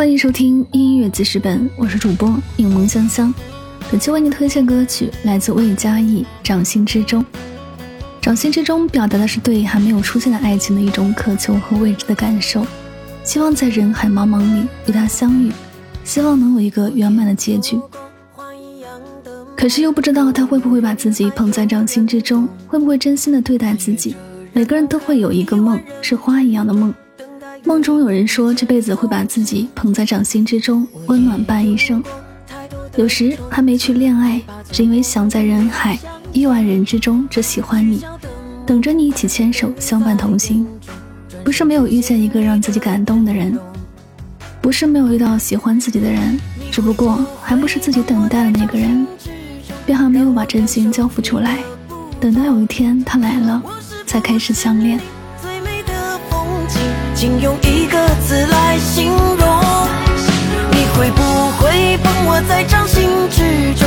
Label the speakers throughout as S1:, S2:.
S1: 欢迎收听音乐记事本，我是主播影梦香香。本期为您推荐歌曲来自魏佳艺《掌心之中》。掌心之中表达的是对还没有出现的爱情的一种渴求和未知的感受，希望在人海茫茫里与他相遇，希望能有一个圆满的结局。可是又不知道他会不会把自己捧在掌心之中，会不会真心的对待自己。每个人都会有一个梦，是花一样的梦。梦中有人说，这辈子会把自己捧在掌心之中，温暖伴一生。有时还没去恋爱，只因为想在人海亿万人之中只喜欢你，等着你一起牵手相伴同行。不是没有遇见一个让自己感动的人，不是没有遇到喜欢自己的人，只不过还不是自己等待的那个人，便还没有把真心交付出来，等到有一天他来了，才开始相恋。
S2: 请用一个字来形容，你会不会捧我在掌心之中，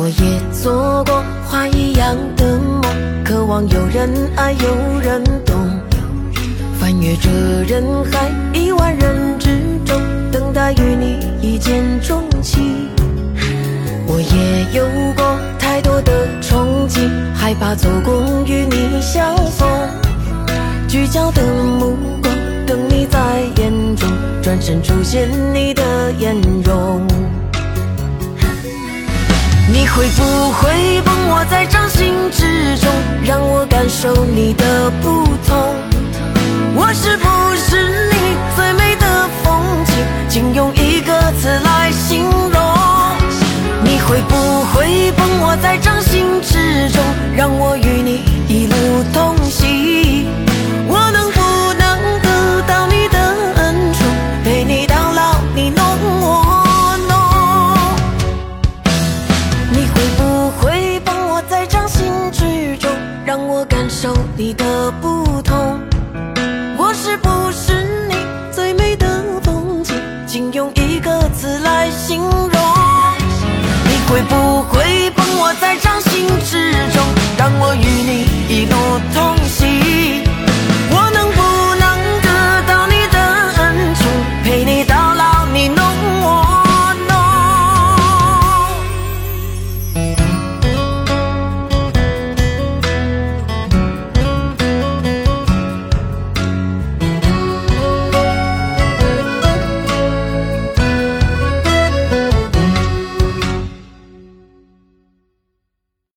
S2: 我也做过花一样的梦，渴望有人爱，有人懂，翻越这人海亿万人之中，等待与你一见钟情。我也有过太多的憧憬，害怕错过与你相逢，聚焦的目光等你在眼中，转身出现你的颜容。你会不会捧我在掌心之中，让我感受你的不同？我是不是你最美的风景？请用一个词来形容。你会不会捧我在掌心之中，让我与你一路同行？我感受你的不同？我是不是你最美的风景？请用一个字来形容。你会不会